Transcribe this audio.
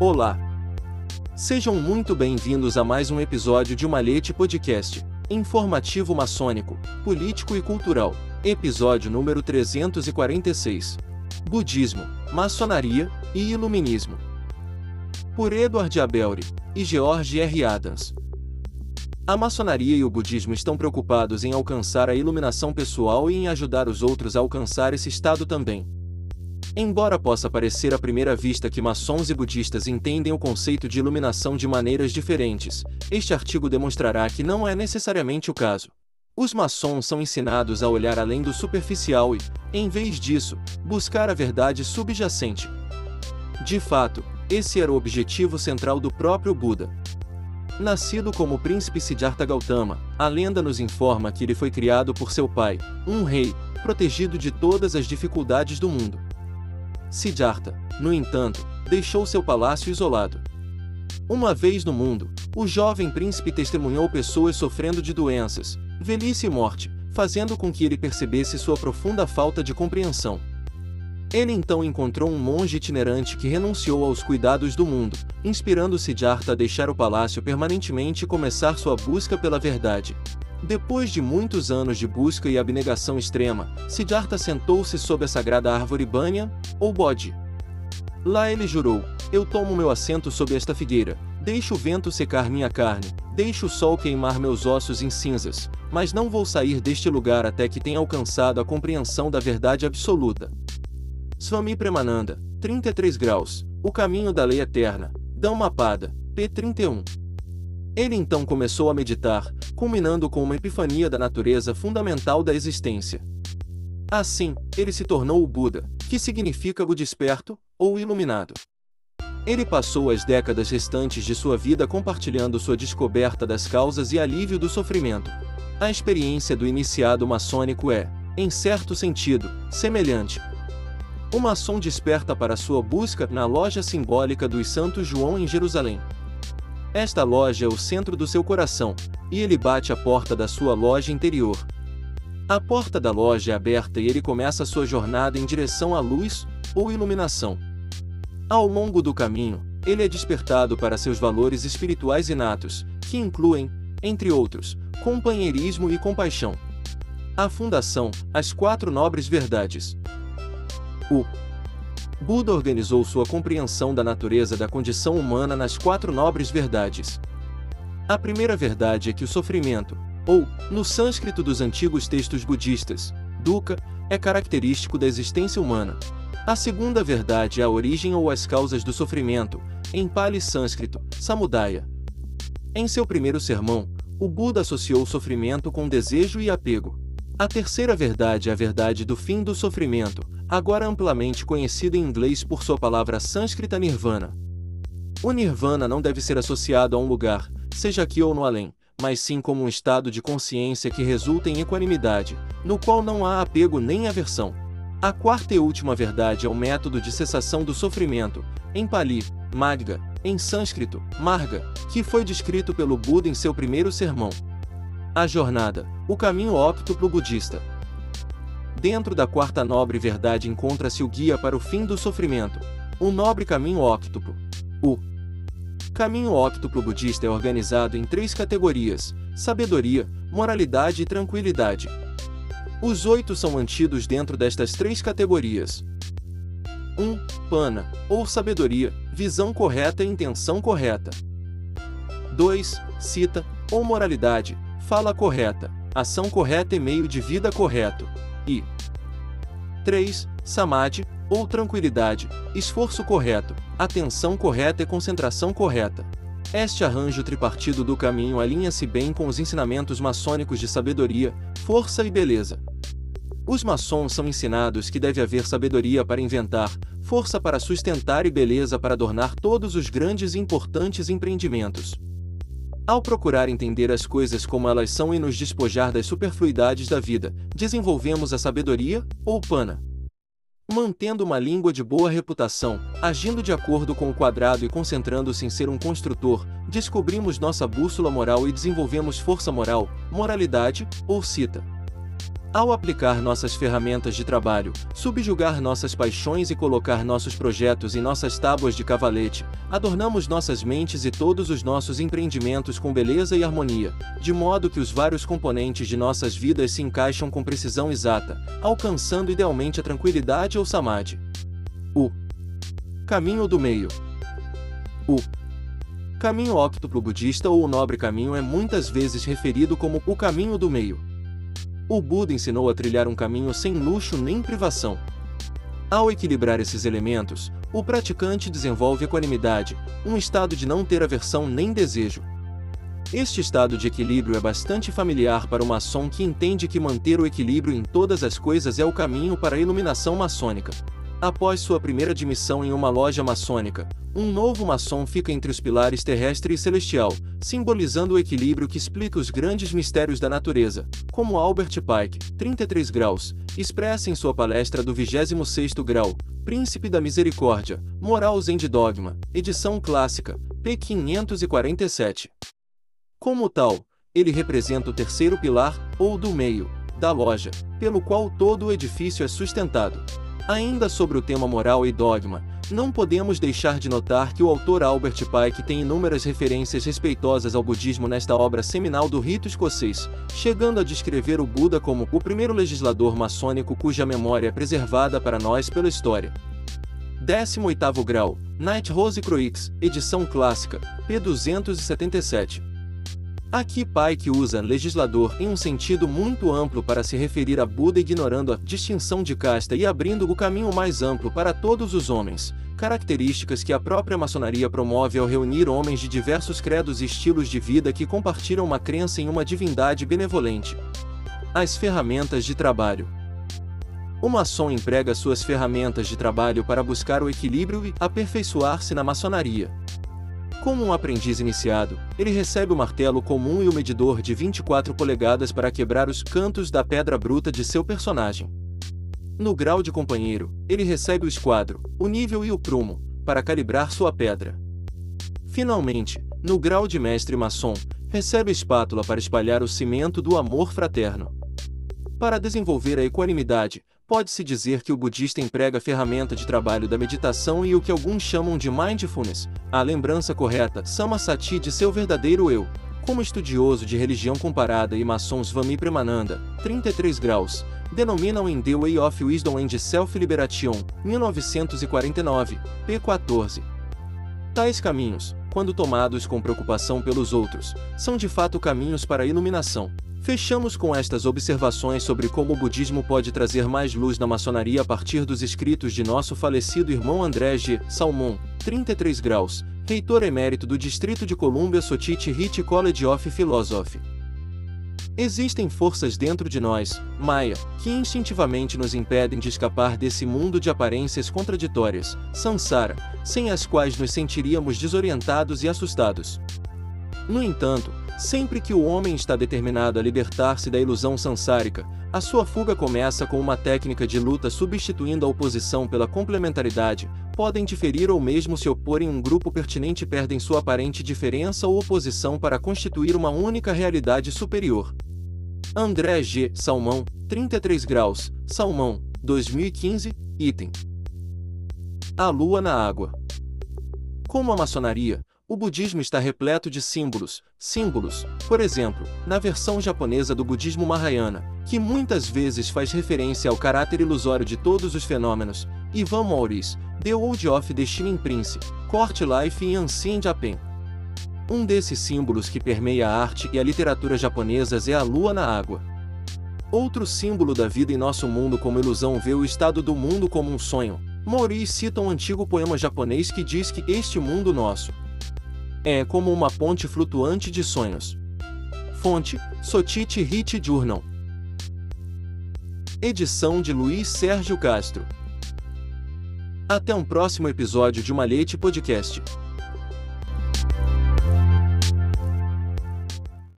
Olá! Sejam muito bem-vindos a mais um episódio de Malhete Podcast, informativo maçônico, político e cultural, episódio número 346. Budismo, Maçonaria e Iluminismo. Por Edward Abelry e George R. Adams. A maçonaria e o budismo estão preocupados em alcançar a iluminação pessoal e em ajudar os outros a alcançar esse estado também. Embora possa parecer à primeira vista que maçons e budistas entendem o conceito de iluminação de maneiras diferentes, este artigo demonstrará que não é necessariamente o caso. Os maçons são ensinados a olhar além do superficial e, em vez disso, buscar a verdade subjacente. De fato, esse era o objetivo central do próprio Buda. Nascido como príncipe Siddhartha Gautama, a lenda nos informa que ele foi criado por seu pai, um rei, protegido de todas as dificuldades do mundo. Siddhartha, no entanto, deixou seu palácio isolado. Uma vez no mundo, o jovem príncipe testemunhou pessoas sofrendo de doenças, velhice e morte, fazendo com que ele percebesse sua profunda falta de compreensão. Ele então encontrou um monge itinerante que renunciou aos cuidados do mundo, inspirando Siddhartha a deixar o palácio permanentemente e começar sua busca pela verdade. Depois de muitos anos de busca e abnegação extrema, Siddhartha sentou-se sob a sagrada árvore Banyan, ou Bodhi. Lá ele jurou: Eu tomo meu assento sob esta figueira, deixo o vento secar minha carne, deixo o sol queimar meus ossos em cinzas, mas não vou sair deste lugar até que tenha alcançado a compreensão da verdade absoluta. Swami Premananda, 33 graus, O Caminho da Lei Eterna, Dhammapada, p. 31. Ele então começou a meditar, culminando com uma epifania da natureza fundamental da existência. Assim, ele se tornou o Buda, que significa o desperto, ou iluminado. Ele passou as décadas restantes de sua vida compartilhando sua descoberta das causas e alívio do sofrimento. A experiência do iniciado maçônico é, em certo sentido, semelhante, o maçom desperta para sua busca na loja simbólica dos Santos João em Jerusalém. Esta loja é o centro do seu coração, e ele bate a porta da sua loja interior. A porta da loja é aberta e ele começa sua jornada em direção à luz, ou iluminação. Ao longo do caminho, ele é despertado para seus valores espirituais inatos, que incluem, entre outros, companheirismo e compaixão. A Fundação, as quatro nobres verdades, o Buda organizou sua compreensão da natureza da condição humana nas quatro nobres verdades. A primeira verdade é que o sofrimento, ou, no sânscrito dos antigos textos budistas, dukkha, é característico da existência humana. A segunda verdade é a origem ou as causas do sofrimento, em Pali sânscrito, samudaya. Em seu primeiro sermão, o Buda associou o sofrimento com desejo e apego. A terceira verdade é a verdade do fim do sofrimento, agora amplamente conhecido em inglês por sua palavra sânscrita nirvana. O nirvana não deve ser associado a um lugar, seja aqui ou no além, mas sim como um estado de consciência que resulta em equanimidade, no qual não há apego nem aversão. A quarta e última verdade é o método de cessação do sofrimento, em Pali, Magga, em sânscrito, Marga, que foi descrito pelo Buda em seu primeiro sermão. A jornada, o caminho óptuplo budista. Dentro da quarta nobre verdade encontra-se o guia para o fim do sofrimento, o nobre caminho óctuplo. O caminho óctuplo budista é organizado em três categorias: sabedoria, moralidade e tranquilidade. Os oito são mantidos dentro destas três categorias. 1. Um, pana, ou sabedoria, visão correta e intenção correta. 2. Cita, ou moralidade, fala correta, ação correta e meio de vida correto. E 3. Samadhi, ou tranquilidade, esforço correto, atenção correta e concentração correta. Este arranjo tripartido do caminho alinha-se bem com os ensinamentos maçônicos de sabedoria, força e beleza. Os maçons são ensinados que deve haver sabedoria para inventar, força para sustentar e beleza para adornar todos os grandes e importantes empreendimentos. Ao procurar entender as coisas como elas são e nos despojar das superfluidades da vida, desenvolvemos a sabedoria, ou pana. Mantendo uma língua de boa reputação, agindo de acordo com o quadrado e concentrando-se em ser um construtor, descobrimos nossa bússola moral e desenvolvemos força moral, moralidade, ou cita. Ao aplicar nossas ferramentas de trabalho, subjugar nossas paixões e colocar nossos projetos em nossas tábuas de cavalete, adornamos nossas mentes e todos os nossos empreendimentos com beleza e harmonia, de modo que os vários componentes de nossas vidas se encaixam com precisão exata, alcançando idealmente a tranquilidade ou samadhi. O caminho do meio. O caminho óctuplo budista ou o nobre caminho é muitas vezes referido como o caminho do meio. O Buda ensinou a trilhar um caminho sem luxo nem privação. Ao equilibrar esses elementos, o praticante desenvolve equanimidade, um estado de não ter aversão nem desejo. Este estado de equilíbrio é bastante familiar para o maçom que entende que manter o equilíbrio em todas as coisas é o caminho para a iluminação maçônica. Após sua primeira admissão em uma loja maçônica, um novo maçom fica entre os pilares terrestre e celestial, simbolizando o equilíbrio que explica os grandes mistérios da natureza, como Albert Pike, 33 graus, expressa em sua palestra do 26º grau, Príncipe da Misericórdia, Moral Zen de Dogma, edição clássica, p. 547. Como tal, ele representa o terceiro pilar, ou do meio, da loja, pelo qual todo o edifício é sustentado. Ainda sobre o tema moral e dogma, não podemos deixar de notar que o autor Albert Pike tem inúmeras referências respeitosas ao budismo nesta obra seminal do rito escocês, chegando a descrever o Buda como o primeiro legislador maçônico cuja memória é preservada para nós pela história. 18º grau, Night Rose Croix, edição clássica, p. 277. Aqui Pike usa legislador em um sentido muito amplo para se referir a Buda ignorando a distinção de casta e abrindo o caminho mais amplo para todos os homens, características que a própria maçonaria promove ao reunir homens de diversos credos e estilos de vida que compartilham uma crença em uma divindade benevolente. As ferramentas de trabalho o maçom emprega suas ferramentas de trabalho para buscar o equilíbrio e aperfeiçoar-se na maçonaria. Como um aprendiz iniciado, ele recebe o martelo comum e o medidor de 24 polegadas para quebrar os cantos da pedra bruta de seu personagem. No grau de companheiro, ele recebe o esquadro, o nível e o prumo, para calibrar sua pedra. Finalmente, no grau de mestre maçom, recebe a espátula para espalhar o cimento do amor fraterno. Para desenvolver a equanimidade, Pode-se dizer que o budista emprega a ferramenta de trabalho da meditação e o que alguns chamam de mindfulness, a lembrança correta, samasati de seu verdadeiro eu. Como estudioso de religião comparada e maçons Swami Premananda, 33 graus, denominam em The Way of Wisdom and Self-Liberation, 1949, p. 14. Tais caminhos, quando tomados com preocupação pelos outros, são de fato caminhos para a iluminação. Fechamos com estas observações sobre como o budismo pode trazer mais luz na maçonaria a partir dos escritos de nosso falecido irmão André G. Salmon, 33 graus, reitor emérito do Distrito de Columbia Sotiti Hit College of Philosophy. Existem forças dentro de nós, Maya, que instintivamente nos impedem de escapar desse mundo de aparências contraditórias, Sansara, sem as quais nos sentiríamos desorientados e assustados. No entanto, Sempre que o homem está determinado a libertar-se da ilusão sansárica, a sua fuga começa com uma técnica de luta substituindo a oposição pela complementaridade, podem diferir ou mesmo se opor em um grupo pertinente perdem sua aparente diferença ou oposição para constituir uma única realidade superior. André G. Salmão, 33 graus, Salmão, 2015, item. A lua na água. Como a maçonaria, o budismo está repleto de símbolos, símbolos, por exemplo, na versão japonesa do budismo Mahayana, que muitas vezes faz referência ao caráter ilusório de todos os fenômenos, Ivan Maurice, The World of Shining Prince, Court Life in Ancient Japan. Um desses símbolos que permeia a arte e a literatura japonesas é a lua na água. Outro símbolo da vida em nosso mundo como ilusão vê o estado do mundo como um sonho. Maurice cita um antigo poema japonês que diz que este mundo nosso, é como uma ponte flutuante de sonhos. Fonte: Sotite Hit Journal. Edição de Luiz Sérgio Castro. Até um próximo episódio de Malete Podcast.